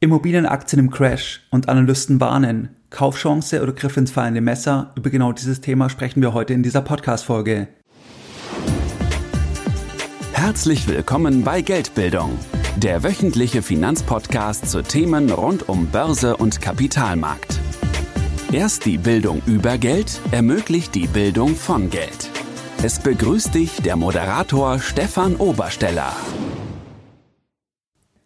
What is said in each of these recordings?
Immobilienaktien im Crash und Analysten warnen. Kaufchance oder Griff ins fallende Messer? Über genau dieses Thema sprechen wir heute in dieser Podcast-Folge. Herzlich willkommen bei Geldbildung, der wöchentliche Finanzpodcast zu Themen rund um Börse und Kapitalmarkt. Erst die Bildung über Geld ermöglicht die Bildung von Geld. Es begrüßt dich der Moderator Stefan Obersteller.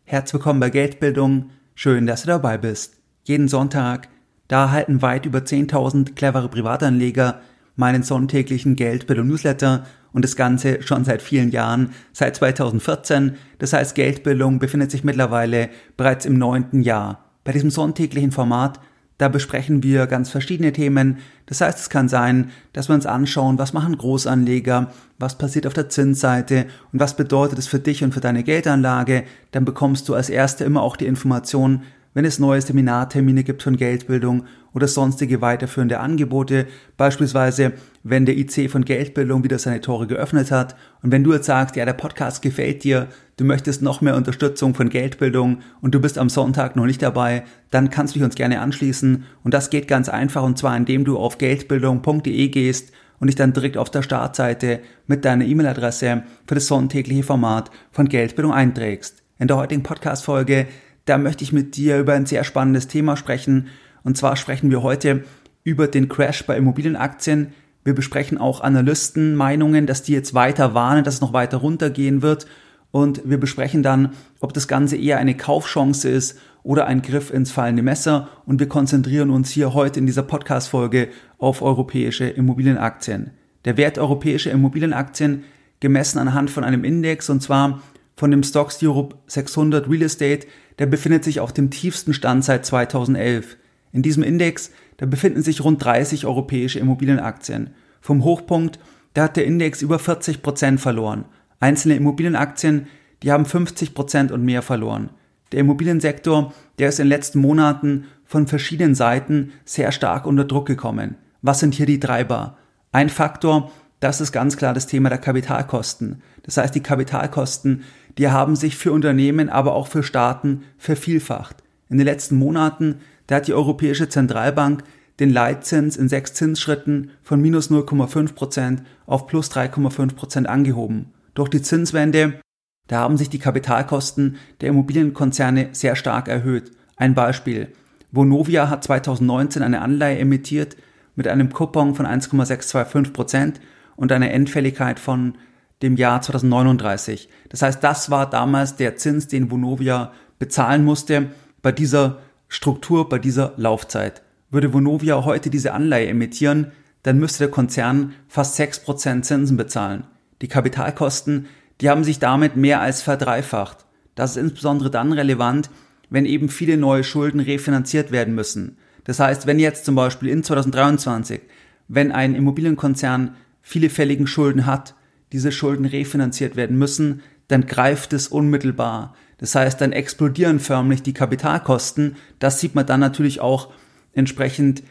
Herzlich willkommen bei Geldbildung Schön, dass du dabei bist. Jeden Sonntag, da erhalten weit über 10.000 clevere Privatanleger meinen sonntäglichen Geldbildung Newsletter und das Ganze schon seit vielen Jahren, seit 2014. Das heißt, Geldbildung befindet sich mittlerweile bereits im neunten Jahr. Bei diesem sonntäglichen Format da besprechen wir ganz verschiedene Themen. Das heißt, es kann sein, dass wir uns anschauen, was machen Großanleger, was passiert auf der Zinsseite und was bedeutet es für dich und für deine Geldanlage. Dann bekommst du als Erster immer auch die Information, wenn es neue Seminartermine gibt von Geldbildung oder sonstige weiterführende Angebote, beispielsweise wenn der IC von Geldbildung wieder seine Tore geöffnet hat und wenn du jetzt sagst, ja, der Podcast gefällt dir, du möchtest noch mehr Unterstützung von Geldbildung und du bist am Sonntag noch nicht dabei, dann kannst du dich uns gerne anschließen und das geht ganz einfach und zwar indem du auf geldbildung.de gehst und dich dann direkt auf der Startseite mit deiner E-Mail-Adresse für das sonntägliche Format von Geldbildung einträgst. In der heutigen Podcast-Folge da möchte ich mit dir über ein sehr spannendes Thema sprechen. Und zwar sprechen wir heute über den Crash bei Immobilienaktien. Wir besprechen auch Analystenmeinungen, dass die jetzt weiter warnen, dass es noch weiter runtergehen wird. Und wir besprechen dann, ob das Ganze eher eine Kaufchance ist oder ein Griff ins fallende Messer. Und wir konzentrieren uns hier heute in dieser Podcast-Folge auf europäische Immobilienaktien. Der Wert europäischer Immobilienaktien gemessen anhand von einem Index und zwar von dem Stocks Europe 600 Real Estate, der befindet sich auf dem tiefsten Stand seit 2011. In diesem Index, da befinden sich rund 30 europäische Immobilienaktien. Vom Hochpunkt, da hat der Index über 40 Prozent verloren. Einzelne Immobilienaktien, die haben 50 Prozent und mehr verloren. Der Immobiliensektor, der ist in den letzten Monaten von verschiedenen Seiten sehr stark unter Druck gekommen. Was sind hier die Treiber? Ein Faktor, das ist ganz klar das Thema der Kapitalkosten. Das heißt, die Kapitalkosten, die haben sich für Unternehmen, aber auch für Staaten vervielfacht. In den letzten Monaten, da hat die Europäische Zentralbank den Leitzins in sechs Zinsschritten von minus 0,5 Prozent auf plus 3,5 Prozent angehoben. Durch die Zinswende, da haben sich die Kapitalkosten der Immobilienkonzerne sehr stark erhöht. Ein Beispiel. Vonovia hat 2019 eine Anleihe emittiert mit einem Coupon von 1,625 Prozent und einer Endfälligkeit von dem Jahr 2039. Das heißt, das war damals der Zins, den Vonovia bezahlen musste bei dieser Struktur, bei dieser Laufzeit. Würde Vonovia heute diese Anleihe emittieren, dann müsste der Konzern fast 6% Zinsen bezahlen. Die Kapitalkosten, die haben sich damit mehr als verdreifacht. Das ist insbesondere dann relevant, wenn eben viele neue Schulden refinanziert werden müssen. Das heißt, wenn jetzt zum Beispiel in 2023, wenn ein Immobilienkonzern viele fälligen Schulden hat, diese Schulden refinanziert werden müssen, dann greift es unmittelbar. Das heißt, dann explodieren förmlich die Kapitalkosten. Das sieht man dann natürlich auch entsprechend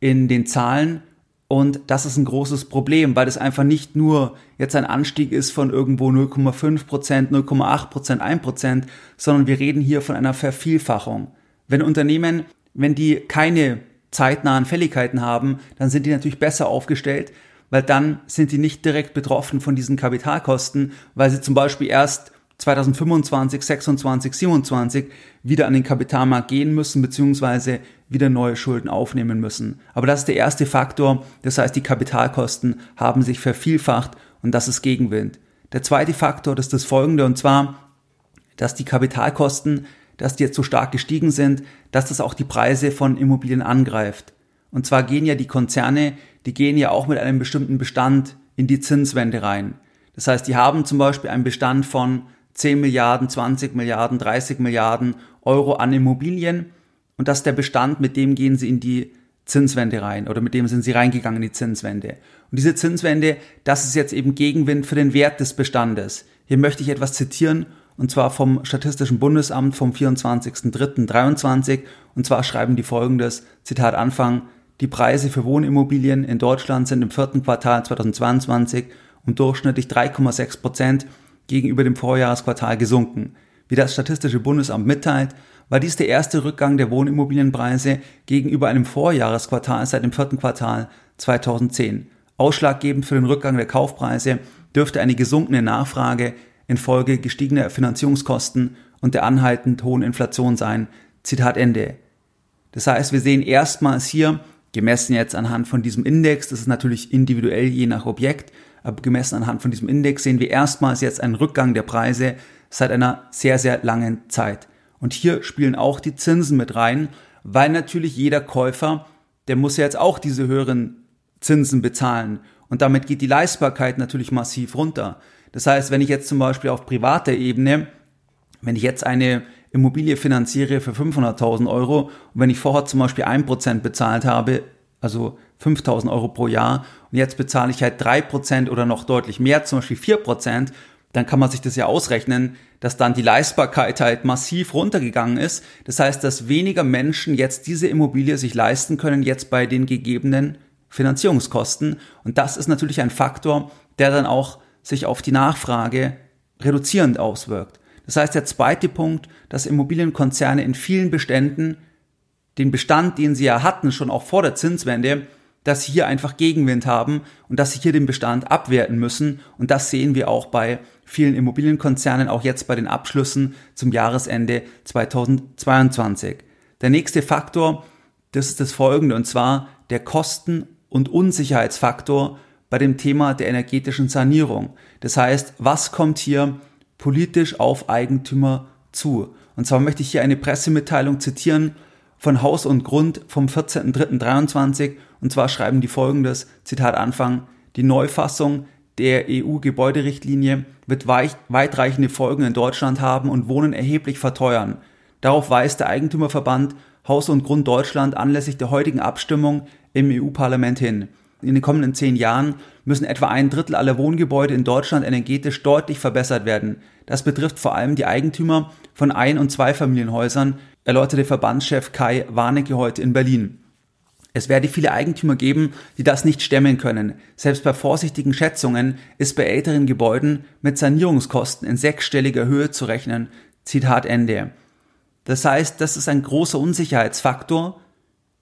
in den Zahlen. Und das ist ein großes Problem, weil das einfach nicht nur jetzt ein Anstieg ist von irgendwo 0,5 Prozent, 0,8 Prozent, 1 Prozent, sondern wir reden hier von einer Vervielfachung. Wenn Unternehmen, wenn die keine zeitnahen Fälligkeiten haben, dann sind die natürlich besser aufgestellt, weil dann sind die nicht direkt betroffen von diesen Kapitalkosten, weil sie zum Beispiel erst 2025, 26, 27 wieder an den Kapitalmarkt gehen müssen, beziehungsweise wieder neue Schulden aufnehmen müssen. Aber das ist der erste Faktor. Das heißt, die Kapitalkosten haben sich vervielfacht und das ist Gegenwind. Der zweite Faktor, ist das folgende, und zwar, dass die Kapitalkosten, dass die jetzt so stark gestiegen sind, dass das auch die Preise von Immobilien angreift. Und zwar gehen ja die Konzerne, die gehen ja auch mit einem bestimmten Bestand in die Zinswende rein. Das heißt, die haben zum Beispiel einen Bestand von 10 Milliarden, 20 Milliarden, 30 Milliarden Euro an Immobilien und das ist der Bestand, mit dem gehen sie in die Zinswende rein oder mit dem sind sie reingegangen in die Zinswende. Und diese Zinswende, das ist jetzt eben Gegenwind für den Wert des Bestandes. Hier möchte ich etwas zitieren und zwar vom Statistischen Bundesamt vom 24.03.23 und zwar schreiben die folgendes, Zitat Anfang, die Preise für Wohnimmobilien in Deutschland sind im vierten Quartal 2022 um durchschnittlich 3,6 Prozent gegenüber dem Vorjahresquartal gesunken. Wie das Statistische Bundesamt mitteilt, war dies der erste Rückgang der Wohnimmobilienpreise gegenüber einem Vorjahresquartal seit dem vierten Quartal 2010. Ausschlaggebend für den Rückgang der Kaufpreise dürfte eine gesunkene Nachfrage infolge gestiegener Finanzierungskosten und der anhaltend hohen Inflation sein. Zitat Ende. Das heißt, wir sehen erstmals hier, gemessen jetzt anhand von diesem Index, das ist natürlich individuell je nach Objekt, gemessen anhand von diesem Index sehen wir erstmals jetzt einen Rückgang der Preise seit einer sehr, sehr langen Zeit. Und hier spielen auch die Zinsen mit rein, weil natürlich jeder Käufer, der muss ja jetzt auch diese höheren Zinsen bezahlen. Und damit geht die Leistbarkeit natürlich massiv runter. Das heißt, wenn ich jetzt zum Beispiel auf privater Ebene, wenn ich jetzt eine Immobilie finanziere für 500.000 Euro und wenn ich vorher zum Beispiel 1% bezahlt habe, also 5.000 Euro pro Jahr und jetzt bezahle ich halt 3% oder noch deutlich mehr, zum Beispiel 4%, dann kann man sich das ja ausrechnen, dass dann die Leistbarkeit halt massiv runtergegangen ist. Das heißt, dass weniger Menschen jetzt diese Immobilie sich leisten können, jetzt bei den gegebenen Finanzierungskosten. Und das ist natürlich ein Faktor, der dann auch sich auf die Nachfrage reduzierend auswirkt. Das heißt, der zweite Punkt, dass Immobilienkonzerne in vielen Beständen den Bestand, den sie ja hatten, schon auch vor der Zinswende, dass sie hier einfach Gegenwind haben und dass sie hier den Bestand abwerten müssen. Und das sehen wir auch bei vielen Immobilienkonzernen, auch jetzt bei den Abschlüssen zum Jahresende 2022. Der nächste Faktor, das ist das folgende, und zwar der Kosten- und Unsicherheitsfaktor bei dem Thema der energetischen Sanierung. Das heißt, was kommt hier politisch auf Eigentümer zu? Und zwar möchte ich hier eine Pressemitteilung zitieren von Haus und Grund vom 14.03.23 und zwar schreiben die folgendes, Zitat Anfang, die Neufassung der EU-Gebäuderichtlinie wird weitreichende Folgen in Deutschland haben und Wohnen erheblich verteuern. Darauf weist der Eigentümerverband Haus und Grund Deutschland anlässlich der heutigen Abstimmung im EU-Parlament hin. In den kommenden zehn Jahren müssen etwa ein Drittel aller Wohngebäude in Deutschland energetisch deutlich verbessert werden. Das betrifft vor allem die Eigentümer von Ein- und Zweifamilienhäusern, erläuterte Verbandschef Kai Warnecke heute in Berlin. Es werde viele Eigentümer geben, die das nicht stemmen können. Selbst bei vorsichtigen Schätzungen ist bei älteren Gebäuden mit Sanierungskosten in sechsstelliger Höhe zu rechnen. Zitat Ende. Das heißt, das ist ein großer Unsicherheitsfaktor.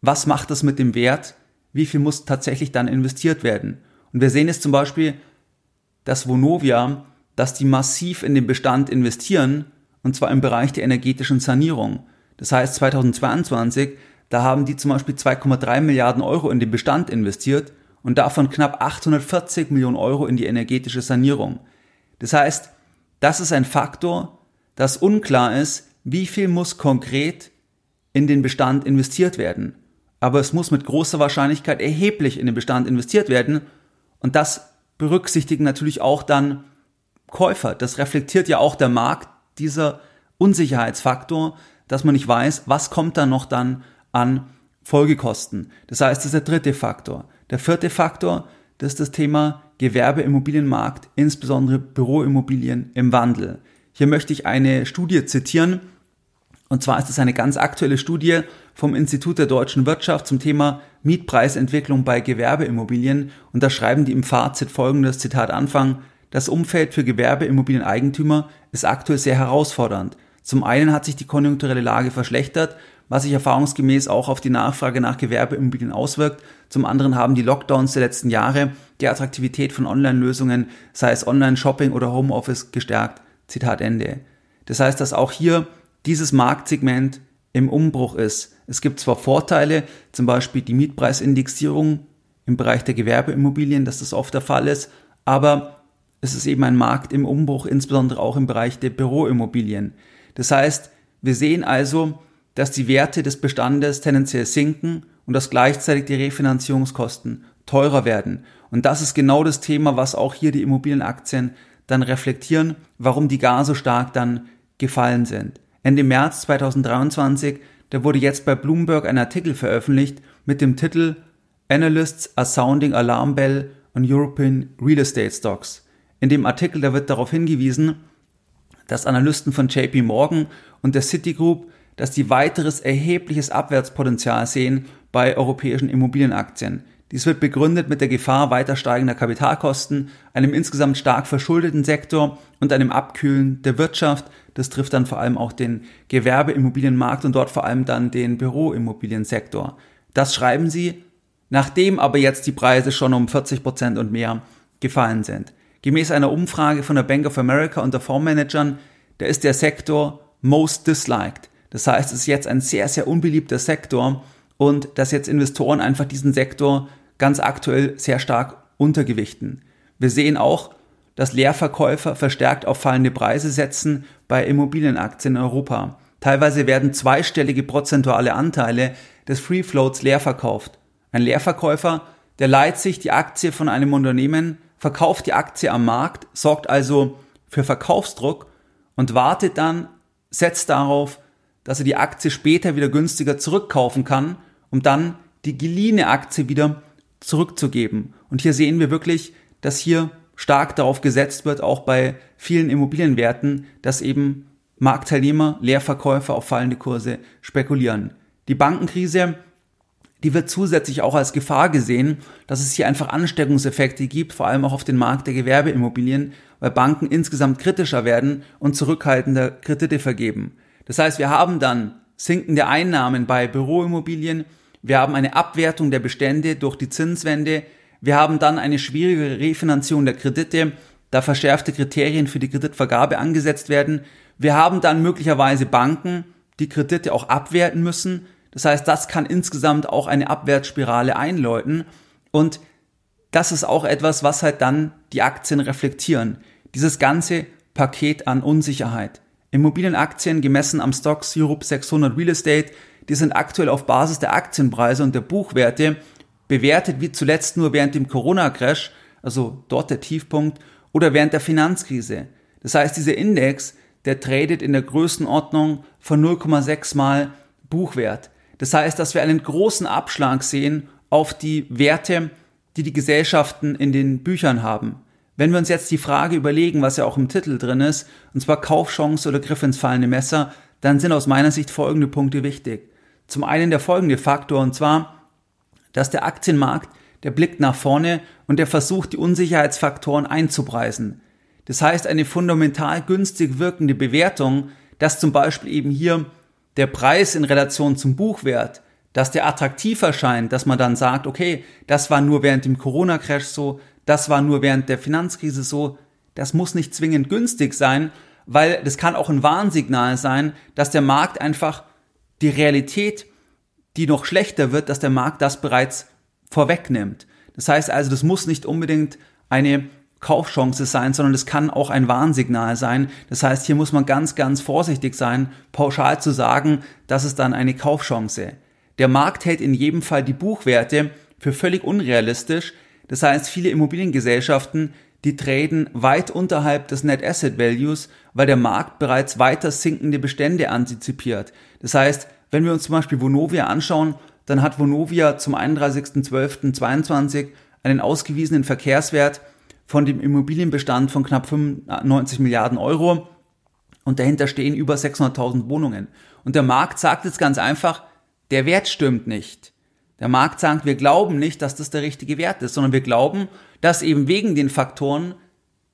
Was macht das mit dem Wert? Wie viel muss tatsächlich dann investiert werden? Und wir sehen es zum Beispiel, dass Vonovia, dass die massiv in den Bestand investieren, und zwar im Bereich der energetischen Sanierung. Das heißt, 2022 da haben die zum Beispiel 2,3 Milliarden Euro in den Bestand investiert und davon knapp 840 Millionen Euro in die energetische Sanierung. Das heißt, das ist ein Faktor, dass unklar ist, wie viel muss konkret in den Bestand investiert werden. Aber es muss mit großer Wahrscheinlichkeit erheblich in den Bestand investiert werden und das berücksichtigen natürlich auch dann Käufer. Das reflektiert ja auch der Markt, dieser Unsicherheitsfaktor, dass man nicht weiß, was kommt da noch dann an Folgekosten. Das heißt, das ist der dritte Faktor. Der vierte Faktor, das ist das Thema Gewerbeimmobilienmarkt, insbesondere Büroimmobilien im Wandel. Hier möchte ich eine Studie zitieren. Und zwar ist es eine ganz aktuelle Studie vom Institut der deutschen Wirtschaft zum Thema Mietpreisentwicklung bei Gewerbeimmobilien. Und da schreiben die im Fazit folgendes Zitat Anfang. Das Umfeld für Gewerbeimmobilieneigentümer ist aktuell sehr herausfordernd. Zum einen hat sich die konjunkturelle Lage verschlechtert, was sich erfahrungsgemäß auch auf die Nachfrage nach Gewerbeimmobilien auswirkt. Zum anderen haben die Lockdowns der letzten Jahre die Attraktivität von Online-Lösungen, sei es Online-Shopping oder Homeoffice, gestärkt. Zitat Ende. Das heißt, dass auch hier dieses Marktsegment im Umbruch ist. Es gibt zwar Vorteile, zum Beispiel die Mietpreisindexierung im Bereich der Gewerbeimmobilien, dass das oft der Fall ist, aber es ist eben ein Markt im Umbruch, insbesondere auch im Bereich der Büroimmobilien. Das heißt, wir sehen also, dass die Werte des Bestandes tendenziell sinken und dass gleichzeitig die Refinanzierungskosten teurer werden. Und das ist genau das Thema, was auch hier die Immobilienaktien dann reflektieren, warum die gar so stark dann gefallen sind. Ende März 2023, da wurde jetzt bei Bloomberg ein Artikel veröffentlicht mit dem Titel Analysts are sounding alarm bell on European Real Estate Stocks. In dem Artikel, da wird darauf hingewiesen, dass Analysten von JP Morgan und der Citigroup dass die weiteres erhebliches Abwärtspotenzial sehen bei europäischen Immobilienaktien. Dies wird begründet mit der Gefahr weiter steigender Kapitalkosten, einem insgesamt stark verschuldeten Sektor und einem Abkühlen der Wirtschaft. Das trifft dann vor allem auch den Gewerbeimmobilienmarkt und dort vor allem dann den Büroimmobiliensektor. Das schreiben sie, nachdem aber jetzt die Preise schon um 40 Prozent und mehr gefallen sind. Gemäß einer Umfrage von der Bank of America unter Fondsmanagern, da ist der Sektor most disliked. Das heißt, es ist jetzt ein sehr, sehr unbeliebter Sektor und dass jetzt Investoren einfach diesen Sektor ganz aktuell sehr stark untergewichten. Wir sehen auch, dass Leerverkäufer verstärkt auf fallende Preise setzen bei Immobilienaktien in Europa. Teilweise werden zweistellige prozentuale Anteile des Free Floats leer verkauft. Ein Leerverkäufer, der leiht sich die Aktie von einem Unternehmen, verkauft die Aktie am Markt, sorgt also für Verkaufsdruck und wartet dann, setzt darauf, dass er die Aktie später wieder günstiger zurückkaufen kann, um dann die geliehene Aktie wieder zurückzugeben. Und hier sehen wir wirklich, dass hier stark darauf gesetzt wird, auch bei vielen Immobilienwerten, dass eben Marktteilnehmer, Leerverkäufer auf fallende Kurse spekulieren. Die Bankenkrise, die wird zusätzlich auch als Gefahr gesehen, dass es hier einfach Ansteckungseffekte gibt, vor allem auch auf den Markt der Gewerbeimmobilien, weil Banken insgesamt kritischer werden und zurückhaltender Kredite vergeben. Das heißt, wir haben dann sinkende Einnahmen bei Büroimmobilien, wir haben eine Abwertung der Bestände durch die Zinswende, wir haben dann eine schwierige Refinanzierung der Kredite, da verschärfte Kriterien für die Kreditvergabe angesetzt werden. Wir haben dann möglicherweise Banken, die Kredite auch abwerten müssen. Das heißt, das kann insgesamt auch eine Abwärtsspirale einläuten. Und das ist auch etwas, was halt dann die Aktien reflektieren. Dieses ganze Paket an Unsicherheit. Immobilienaktien gemessen am Stocks Europe 600 Real Estate die sind aktuell auf Basis der Aktienpreise und der Buchwerte bewertet wie zuletzt nur während dem Corona-Crash, also dort der Tiefpunkt, oder während der Finanzkrise. Das heißt, dieser Index, der tradet in der Größenordnung von 0,6 mal Buchwert. Das heißt, dass wir einen großen Abschlag sehen auf die Werte, die die Gesellschaften in den Büchern haben. Wenn wir uns jetzt die Frage überlegen, was ja auch im Titel drin ist, und zwar Kaufchance oder Griff ins fallende Messer, dann sind aus meiner Sicht folgende Punkte wichtig. Zum einen der folgende Faktor, und zwar, dass der Aktienmarkt, der blickt nach vorne und der versucht, die Unsicherheitsfaktoren einzupreisen. Das heißt, eine fundamental günstig wirkende Bewertung, dass zum Beispiel eben hier der Preis in Relation zum Buchwert, dass der attraktiv erscheint, dass man dann sagt, okay, das war nur während dem Corona-Crash so, das war nur während der Finanzkrise so, das muss nicht zwingend günstig sein, weil das kann auch ein Warnsignal sein, dass der Markt einfach die Realität, die noch schlechter wird, dass der Markt das bereits vorwegnimmt. Das heißt also, das muss nicht unbedingt eine Kaufchance sein, sondern es kann auch ein Warnsignal sein. Das heißt, hier muss man ganz, ganz vorsichtig sein, pauschal zu sagen, das ist dann eine Kaufchance. Der Markt hält in jedem Fall die Buchwerte für völlig unrealistisch. Das heißt, viele Immobiliengesellschaften, die traden weit unterhalb des Net Asset Values, weil der Markt bereits weiter sinkende Bestände antizipiert. Das heißt, wenn wir uns zum Beispiel Vonovia anschauen, dann hat Vonovia zum 31.12.22 einen ausgewiesenen Verkehrswert von dem Immobilienbestand von knapp 95 Milliarden Euro und dahinter stehen über 600.000 Wohnungen. Und der Markt sagt jetzt ganz einfach, der Wert stimmt nicht. Der Markt sagt, wir glauben nicht, dass das der richtige Wert ist, sondern wir glauben, dass eben wegen den Faktoren,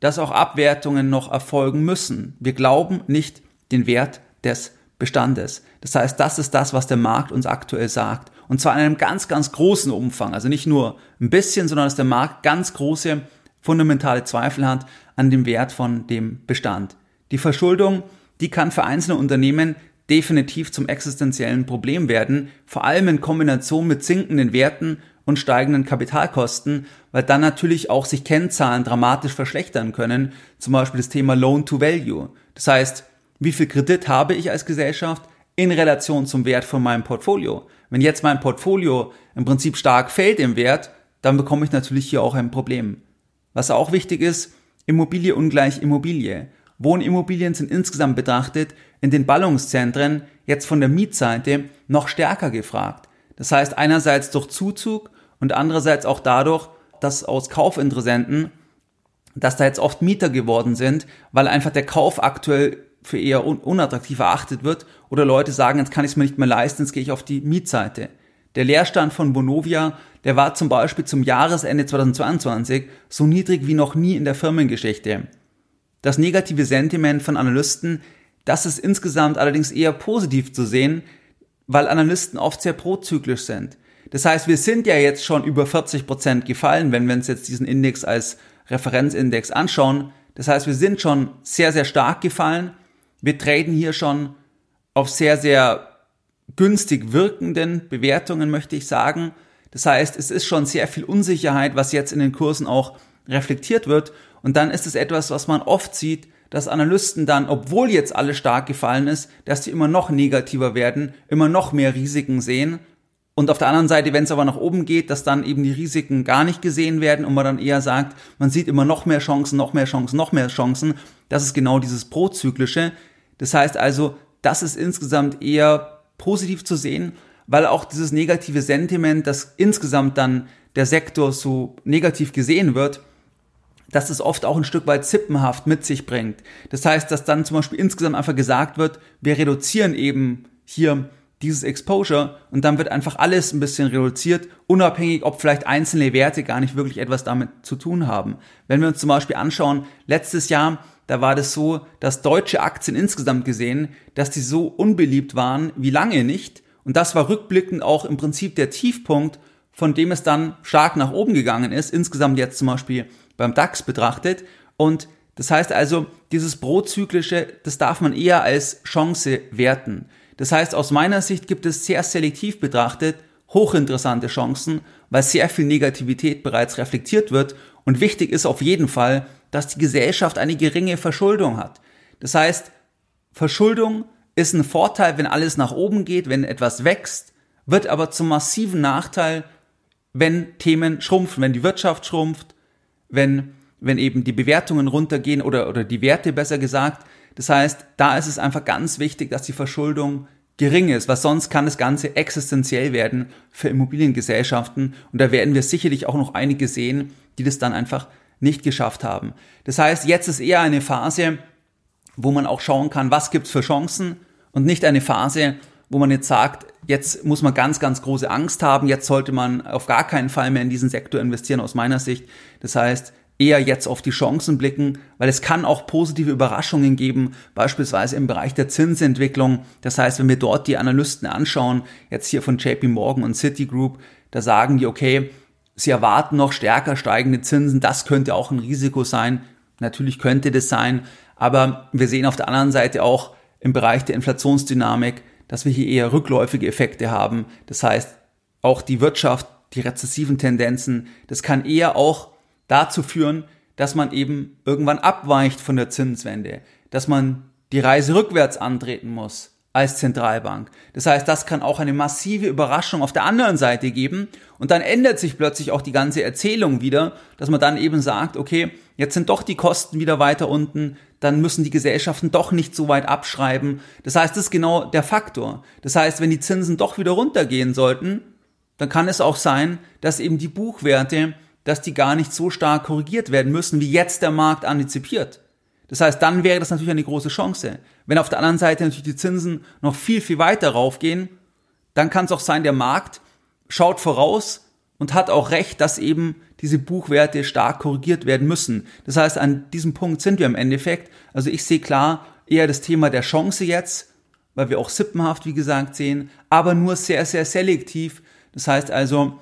dass auch Abwertungen noch erfolgen müssen. Wir glauben nicht den Wert des Bestandes. Das heißt, das ist das, was der Markt uns aktuell sagt. Und zwar in einem ganz, ganz großen Umfang. Also nicht nur ein bisschen, sondern dass der Markt ganz große fundamentale Zweifel hat an dem Wert von dem Bestand. Die Verschuldung, die kann für einzelne Unternehmen definitiv zum existenziellen Problem werden, vor allem in Kombination mit sinkenden Werten und steigenden Kapitalkosten, weil dann natürlich auch sich Kennzahlen dramatisch verschlechtern können, zum Beispiel das Thema Loan to Value. Das heißt, wie viel Kredit habe ich als Gesellschaft in Relation zum Wert von meinem Portfolio. Wenn jetzt mein Portfolio im Prinzip stark fällt im Wert, dann bekomme ich natürlich hier auch ein Problem. Was auch wichtig ist, Immobilie ungleich Immobilie. Wohnimmobilien sind insgesamt betrachtet in den Ballungszentren jetzt von der Mietseite noch stärker gefragt. Das heißt einerseits durch Zuzug und andererseits auch dadurch, dass aus Kaufinteressenten, dass da jetzt oft Mieter geworden sind, weil einfach der Kauf aktuell für eher un unattraktiv erachtet wird oder Leute sagen, jetzt kann ich es mir nicht mehr leisten, jetzt gehe ich auf die Mietseite. Der Leerstand von Bonovia, der war zum Beispiel zum Jahresende 2022 so niedrig wie noch nie in der Firmengeschichte. Das negative Sentiment von Analysten, das ist insgesamt allerdings eher positiv zu sehen, weil Analysten oft sehr prozyklisch sind. Das heißt, wir sind ja jetzt schon über 40 Prozent gefallen, wenn wir uns jetzt diesen Index als Referenzindex anschauen. Das heißt, wir sind schon sehr, sehr stark gefallen. Wir traden hier schon auf sehr, sehr günstig wirkenden Bewertungen, möchte ich sagen. Das heißt, es ist schon sehr viel Unsicherheit, was jetzt in den Kursen auch reflektiert wird. Und dann ist es etwas, was man oft sieht, dass Analysten dann, obwohl jetzt alles stark gefallen ist, dass die immer noch negativer werden, immer noch mehr Risiken sehen. Und auf der anderen Seite, wenn es aber nach oben geht, dass dann eben die Risiken gar nicht gesehen werden und man dann eher sagt, man sieht immer noch mehr Chancen, noch mehr Chancen, noch mehr Chancen. Das ist genau dieses Prozyklische. Das heißt also, das ist insgesamt eher positiv zu sehen, weil auch dieses negative Sentiment, dass insgesamt dann der Sektor so negativ gesehen wird, dass es oft auch ein Stück weit zippenhaft mit sich bringt. Das heißt, dass dann zum Beispiel insgesamt einfach gesagt wird, wir reduzieren eben hier dieses Exposure und dann wird einfach alles ein bisschen reduziert, unabhängig, ob vielleicht einzelne Werte gar nicht wirklich etwas damit zu tun haben. Wenn wir uns zum Beispiel anschauen, letztes Jahr, da war das so, dass deutsche Aktien insgesamt gesehen, dass die so unbeliebt waren wie lange nicht. Und das war rückblickend auch im Prinzip der Tiefpunkt, von dem es dann stark nach oben gegangen ist, insgesamt jetzt zum Beispiel beim DAX betrachtet. Und das heißt also, dieses Prozyklische, das darf man eher als Chance werten. Das heißt, aus meiner Sicht gibt es sehr selektiv betrachtet hochinteressante Chancen, weil sehr viel Negativität bereits reflektiert wird. Und wichtig ist auf jeden Fall, dass die Gesellschaft eine geringe Verschuldung hat. Das heißt, Verschuldung ist ein Vorteil, wenn alles nach oben geht, wenn etwas wächst, wird aber zum massiven Nachteil, wenn Themen schrumpfen, wenn die Wirtschaft schrumpft, wenn, wenn eben die Bewertungen runtergehen oder, oder die Werte besser gesagt. Das heißt, da ist es einfach ganz wichtig, dass die Verschuldung gering ist, weil sonst kann das Ganze existenziell werden für Immobiliengesellschaften. Und da werden wir sicherlich auch noch einige sehen, die das dann einfach nicht geschafft haben. Das heißt, jetzt ist eher eine Phase, wo man auch schauen kann, was gibt's für Chancen und nicht eine Phase, wo man jetzt sagt, jetzt muss man ganz, ganz große Angst haben, jetzt sollte man auf gar keinen Fall mehr in diesen Sektor investieren aus meiner Sicht. Das heißt, eher jetzt auf die Chancen blicken, weil es kann auch positive Überraschungen geben, beispielsweise im Bereich der Zinsentwicklung. Das heißt, wenn wir dort die Analysten anschauen, jetzt hier von JP Morgan und Citigroup, da sagen die, okay, sie erwarten noch stärker steigende Zinsen, das könnte auch ein Risiko sein. Natürlich könnte das sein, aber wir sehen auf der anderen Seite auch im Bereich der Inflationsdynamik, dass wir hier eher rückläufige Effekte haben. Das heißt, auch die Wirtschaft, die rezessiven Tendenzen, das kann eher auch dazu führen, dass man eben irgendwann abweicht von der Zinswende, dass man die Reise rückwärts antreten muss als Zentralbank. Das heißt, das kann auch eine massive Überraschung auf der anderen Seite geben und dann ändert sich plötzlich auch die ganze Erzählung wieder, dass man dann eben sagt, okay, jetzt sind doch die Kosten wieder weiter unten, dann müssen die Gesellschaften doch nicht so weit abschreiben. Das heißt, das ist genau der Faktor. Das heißt, wenn die Zinsen doch wieder runtergehen sollten, dann kann es auch sein, dass eben die Buchwerte, dass die gar nicht so stark korrigiert werden müssen, wie jetzt der Markt antizipiert. Das heißt, dann wäre das natürlich eine große Chance. Wenn auf der anderen Seite natürlich die Zinsen noch viel, viel weiter raufgehen, dann kann es auch sein, der Markt schaut voraus und hat auch recht, dass eben diese Buchwerte stark korrigiert werden müssen. Das heißt, an diesem Punkt sind wir im Endeffekt. Also ich sehe klar eher das Thema der Chance jetzt, weil wir auch sippenhaft, wie gesagt, sehen, aber nur sehr, sehr selektiv. Das heißt also,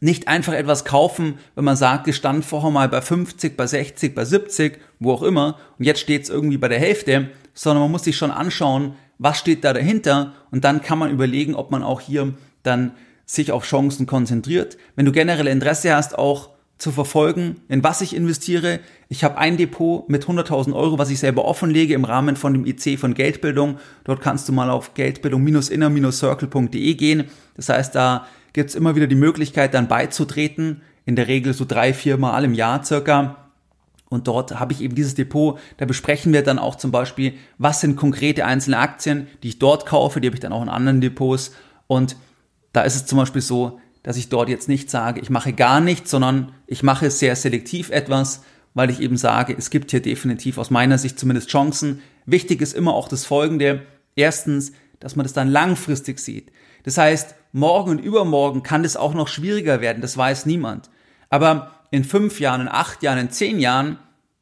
nicht einfach etwas kaufen, wenn man sagt, es stand vorher mal bei 50, bei 60, bei 70, wo auch immer, und jetzt steht es irgendwie bei der Hälfte, sondern man muss sich schon anschauen, was steht da dahinter, und dann kann man überlegen, ob man auch hier dann sich auf Chancen konzentriert. Wenn du generell Interesse hast, auch zu verfolgen, in was ich investiere. Ich habe ein Depot mit 100.000 Euro, was ich selber offenlege im Rahmen von dem IC von Geldbildung. Dort kannst du mal auf geldbildung-inner-circle.de gehen. Das heißt, da gibt's immer wieder die Möglichkeit, dann beizutreten. In der Regel so drei, vier Mal im Jahr circa. Und dort habe ich eben dieses Depot, da besprechen wir dann auch zum Beispiel, was sind konkrete einzelne Aktien, die ich dort kaufe, die habe ich dann auch in anderen Depots. Und da ist es zum Beispiel so, dass ich dort jetzt nicht sage, ich mache gar nichts, sondern ich mache sehr selektiv etwas, weil ich eben sage, es gibt hier definitiv aus meiner Sicht zumindest Chancen. Wichtig ist immer auch das Folgende. Erstens, dass man das dann langfristig sieht. Das heißt, morgen und übermorgen kann das auch noch schwieriger werden, das weiß niemand. Aber in fünf Jahren, in acht Jahren, in zehn Jahren,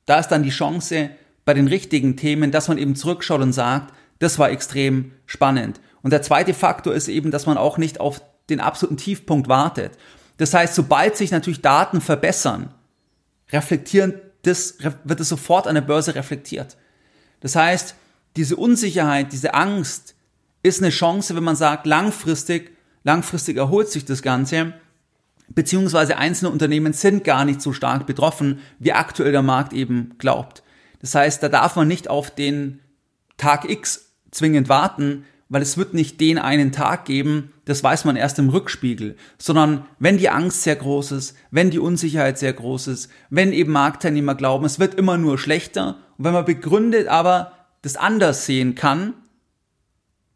da ist dann die Chance bei den richtigen Themen, dass man eben zurückschaut und sagt, das war extrem spannend. Und der zweite Faktor ist eben, dass man auch nicht auf den absoluten Tiefpunkt wartet. Das heißt, sobald sich natürlich Daten verbessern, reflektieren, das wird es sofort an der Börse reflektiert. Das heißt, diese Unsicherheit, diese Angst ist eine Chance, wenn man sagt, langfristig, langfristig erholt sich das Ganze, beziehungsweise einzelne Unternehmen sind gar nicht so stark betroffen, wie aktuell der Markt eben glaubt. Das heißt, da darf man nicht auf den Tag X zwingend warten, weil es wird nicht den einen Tag geben, das weiß man erst im Rückspiegel, sondern wenn die Angst sehr groß ist, wenn die Unsicherheit sehr groß ist, wenn eben Marktteilnehmer glauben, es wird immer nur schlechter und wenn man begründet aber das anders sehen kann,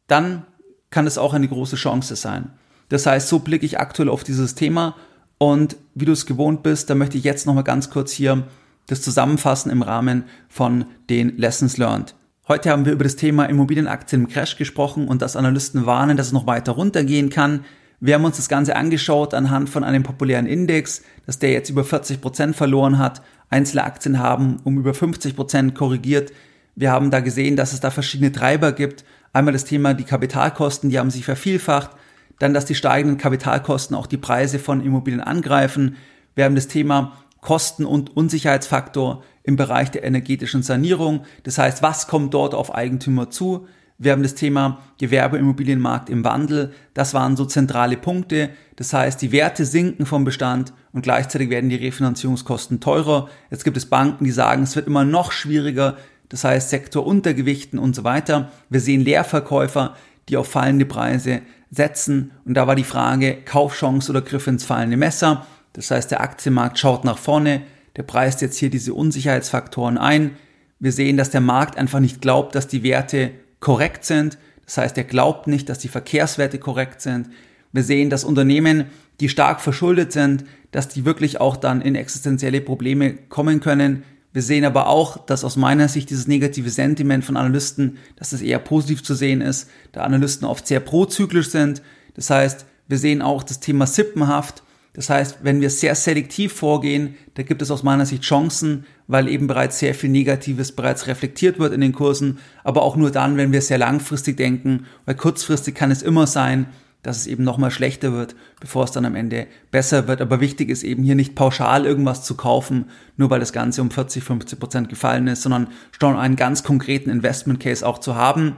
dann kann es auch eine große Chance sein. Das heißt, so blicke ich aktuell auf dieses Thema und wie du es gewohnt bist, da möchte ich jetzt nochmal ganz kurz hier das zusammenfassen im Rahmen von den Lessons Learned. Heute haben wir über das Thema Immobilienaktien im Crash gesprochen und dass Analysten warnen, dass es noch weiter runtergehen kann. Wir haben uns das Ganze angeschaut anhand von einem populären Index, dass der jetzt über 40 Prozent verloren hat. Einzelne Aktien haben um über 50 Prozent korrigiert. Wir haben da gesehen, dass es da verschiedene Treiber gibt. Einmal das Thema die Kapitalkosten, die haben sich vervielfacht. Dann, dass die steigenden Kapitalkosten auch die Preise von Immobilien angreifen. Wir haben das Thema Kosten- und Unsicherheitsfaktor im Bereich der energetischen Sanierung. Das heißt, was kommt dort auf Eigentümer zu? Wir haben das Thema Gewerbeimmobilienmarkt im Wandel. Das waren so zentrale Punkte. Das heißt, die Werte sinken vom Bestand und gleichzeitig werden die Refinanzierungskosten teurer. Jetzt gibt es Banken, die sagen, es wird immer noch schwieriger. Das heißt, Sektor Untergewichten und so weiter. Wir sehen Leerverkäufer, die auf fallende Preise setzen. Und da war die Frage, Kaufchance oder Griff ins fallende Messer. Das heißt, der Aktienmarkt schaut nach vorne, der preist jetzt hier diese Unsicherheitsfaktoren ein. Wir sehen, dass der Markt einfach nicht glaubt, dass die Werte korrekt sind. Das heißt, er glaubt nicht, dass die Verkehrswerte korrekt sind. Wir sehen, dass Unternehmen, die stark verschuldet sind, dass die wirklich auch dann in existenzielle Probleme kommen können. Wir sehen aber auch, dass aus meiner Sicht dieses negative Sentiment von Analysten, dass es eher positiv zu sehen ist, da Analysten oft sehr prozyklisch sind. Das heißt, wir sehen auch das Thema Sippenhaft. Das heißt, wenn wir sehr selektiv vorgehen, da gibt es aus meiner Sicht Chancen, weil eben bereits sehr viel Negatives bereits reflektiert wird in den Kursen, aber auch nur dann, wenn wir sehr langfristig denken, weil kurzfristig kann es immer sein, dass es eben nochmal schlechter wird, bevor es dann am Ende besser wird. Aber wichtig ist eben hier nicht pauschal irgendwas zu kaufen, nur weil das Ganze um 40, 50 Prozent gefallen ist, sondern schon einen ganz konkreten Investment Case auch zu haben,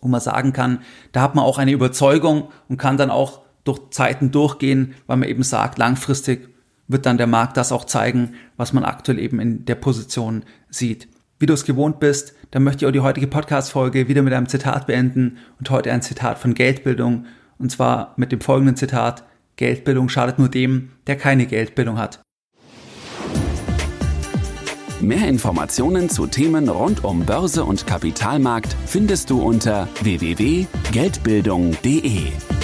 wo man sagen kann, da hat man auch eine Überzeugung und kann dann auch durch Zeiten durchgehen, weil man eben sagt, langfristig wird dann der Markt das auch zeigen, was man aktuell eben in der Position sieht. Wie du es gewohnt bist, dann möchte ich auch die heutige Podcast-Folge wieder mit einem Zitat beenden und heute ein Zitat von Geldbildung und zwar mit dem folgenden Zitat, Geldbildung schadet nur dem, der keine Geldbildung hat. Mehr Informationen zu Themen rund um Börse und Kapitalmarkt findest du unter www.geldbildung.de.